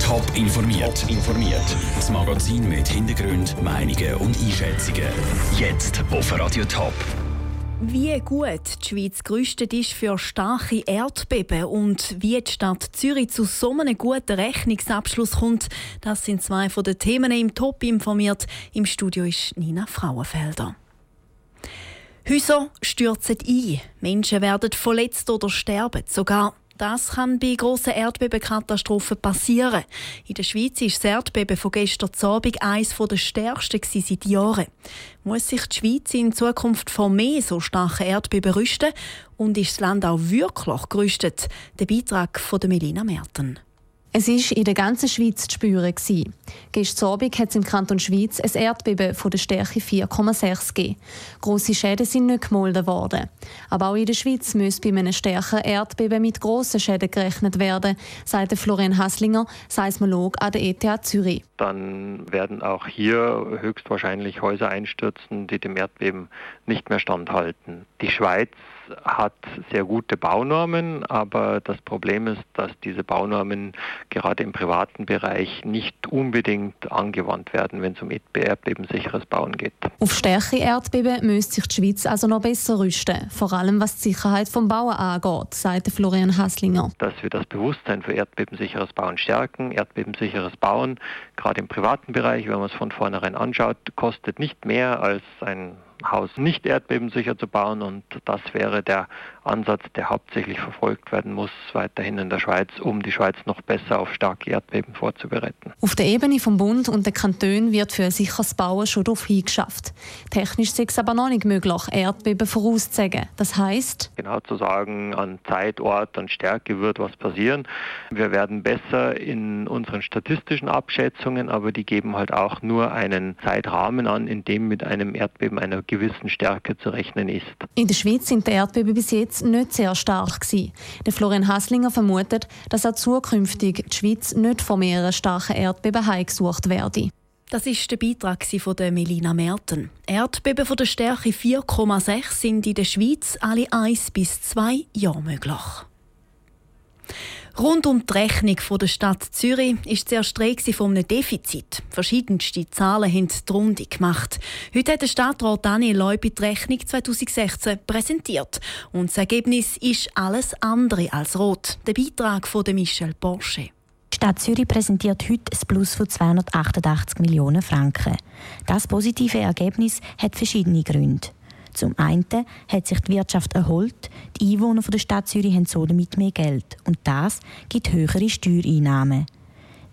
Top informiert. informiert. Das Magazin mit Hintergrund, Meinungen und Einschätzungen. Jetzt auf Radio Top. Wie gut die Schweiz gerüstet ist für starke Erdbeben und wie die Stadt Zürich zu so einem guten Rechnungsabschluss kommt, das sind zwei von den Themen im Top informiert. Im Studio ist Nina Frauenfelder. Häuser stürzen ein, Menschen werden verletzt oder sterben sogar. Das kann bei grossen Erdbebenkatastrophen passieren. In der Schweiz ist das Erdbeben von gestern Abend eines der stärksten seit Jahren. Muss sich die Schweiz in Zukunft vor mehr so starken Erdbeben rüsten? Und ist das Land auch wirklich gerüstet? Der Beitrag von Melina Merten. Es war in der ganzen Schweiz zu spüren. Gestern Abend hat es im Kanton Schweiz ein Erdbeben von der Stärke 4,6 gegeben. Grosse Schäden sind nicht gemolden worden. Aber auch in der Schweiz muss bei einem stärkeren Erdbeben mit grossen Schäden gerechnet werden, sagt Florian Haslinger, Seismolog an der ETH Zürich. Dann werden auch hier höchstwahrscheinlich Häuser einstürzen, die dem Erdbeben nicht mehr standhalten. Die Schweiz hat sehr gute Baunormen, aber das Problem ist, dass diese Baunormen gerade im privaten Bereich nicht unbedingt angewandt werden, wenn es um erdbebensicheres Bauen geht. Auf stärkere Erdbeben müsste sich die Schweiz also noch besser rüsten, vor allem was die Sicherheit vom Bauen angeht, sagt Florian Haslinger. Dass wir das Bewusstsein für erdbebensicheres Bauen stärken. Erdbebensicheres Bauen, gerade im privaten Bereich, wenn man es von vornherein anschaut, kostet nicht mehr als ein Haus nicht erdbebensicher zu bauen und das wäre der Ansatz, der hauptsächlich verfolgt werden muss, weiterhin in der Schweiz, um die Schweiz noch besser auf starke Erdbeben vorzubereiten. Auf der Ebene vom Bund und der Kanton wird für ein sicheres Bauen schon darauf hingeschafft. Technisch ist es aber noch nicht möglich, Erdbeben vorauszusagen. Das heißt genau zu sagen, an Zeit, Ort und Stärke wird was passieren. Wir werden besser in unseren statistischen Abschätzungen, aber die geben halt auch nur einen Zeitrahmen an, in dem mit einem Erdbeben einer gewissen Stärke zu rechnen ist. In der Schweiz sind die Erdbeben bis jetzt nicht sehr stark gewesen. Der Florian Haslinger vermutet, dass auch zukünftig die Schweiz nicht von mehreren starken Erdbeben heimgesucht werde. Das ist der Beitrag von Melina Merten. Erdbeben von der Stärke 4,6 sind in der Schweiz alle 1 bis 2 Jahre möglich. Rund um die Rechnung der Stadt Zürich ist zuerst Rede von einem Defizit. Verschiedenste Zahlen haben die Runde gemacht. Heute hat der Stadtrat Daniel Leupi die Rechnung 2016 präsentiert. Und das Ergebnis ist alles andere als rot. Der Beitrag von Michel Porsche. Die Stadt Zürich präsentiert heute ein Plus von 288 Millionen Franken. Das positive Ergebnis hat verschiedene Gründe. Zum einen hat sich die Wirtschaft erholt, die Einwohner der Stadt Zürich haben so damit mehr Geld und das gibt höhere Steuereinnahmen.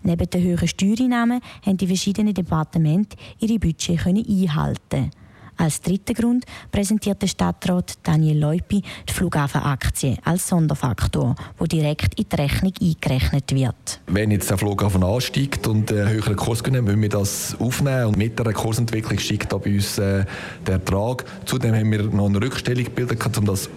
Neben den höheren Steuereinnahmen haben die verschiedenen Departemente ihre Budget einhalten als dritten Grund präsentiert der Stadtrat Daniel Leupi die Flughafenaktie als Sonderfaktor, wo direkt in die Rechnung eingerechnet wird. Wenn jetzt der Flughafen ansteigt und einen höheren Kurs gewinnen, müssen wir das aufnehmen und mit der Kursentwicklung steigt bei uns äh, der Ertrag. Zudem haben wir noch eine Rückstellung gebildet, um das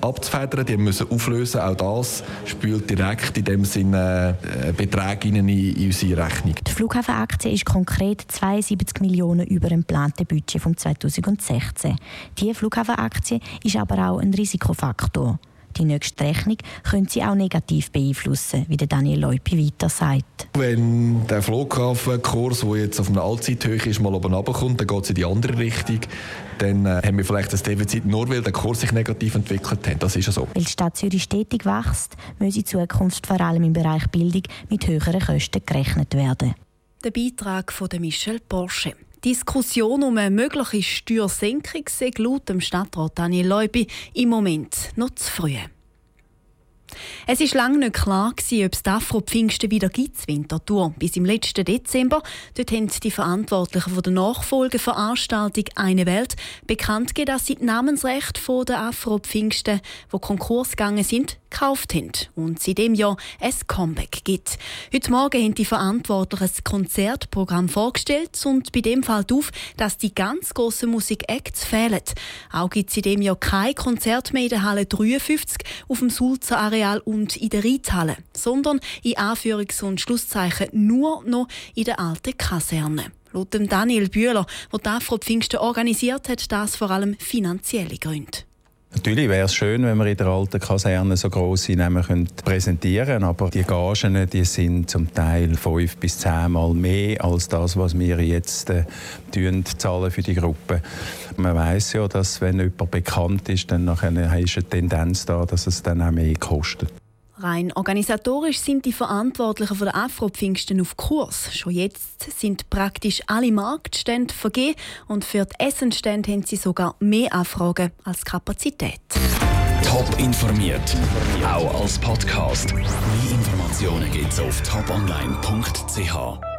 abzufedern, die müssen auflösen. Auch das spült direkt in dem Sinne äh, Beträge in, in unsere Rechnung. Die Flughafenaktie ist konkret 72 Millionen über dem geplanten Budget von 2016. Diese Flughafenaktie ist aber auch ein Risikofaktor. Die nächste Rechnung können sie auch negativ beeinflussen, wie Daniel Leupi weiter sagt. Wenn der Flughafenkurs, der jetzt auf einer Allzeithöhe ist, mal oben runterkommt, dann geht es in die andere Richtung. Dann äh, haben wir vielleicht das Defizit nur, weil der Kurs sich negativ entwickelt hat. Das ist ja so. Weil die Stadt Zürich stetig wächst, muss in Zukunft vor allem im Bereich Bildung mit höheren Kosten gerechnet werden. Der Beitrag von Michel Porsche. Diskussion um eine mögliche Steuersenkung sei laut dem Stadtrat Daniel Leubi im Moment noch zu früh. Es ist lange nicht klar, ob es die Afro-Pfingsten wieder gibt, Winterthur. Bis im letzten Dezember. Dort haben die Verantwortlichen von der Nachfolgeveranstaltung «Eine Welt» bekannt gegeben, dass sie die Namensrechte der Afro-Pfingsten, die Konkurs gegangen sind, gekauft haben und seitdem Jahr ein Comeback gibt. Heute Morgen haben die Verantwortlichen ein Konzertprogramm vorgestellt und bei dem fällt auf, dass die ganz grossen Musik-Acts fehlen. Auch gibt es in dem Jahr kein Konzert mehr in der Halle 53 auf dem Sulzer Areal und in der Reithalle, sondern in Anführungs- und Schlusszeichen nur noch in der alten Kaserne. Laut Daniel Bühler, der die Afro Pfingsten organisiert hat, das vor allem finanzielle Gründe. Natürlich wäre es schön, wenn wir in der alten Kaserne so grosse Namen präsentieren könnten, aber die Gagen die sind zum Teil fünf bis zehnmal mehr als das, was wir jetzt äh, zahlen für die Gruppe. Man weiß ja, dass wenn jemand bekannt ist, dann nachher ist eine Tendenz da, dass es dann auch mehr kostet. Rein organisatorisch sind die Verantwortlichen von der Afro-Pfingsten auf Kurs. Schon jetzt sind praktisch alle Marktstände vergeben und für die Essenstände haben sie sogar mehr Anfragen als Kapazität. Top informiert, auch als Podcast. Mehr Informationen gibt es auf toponline.ch.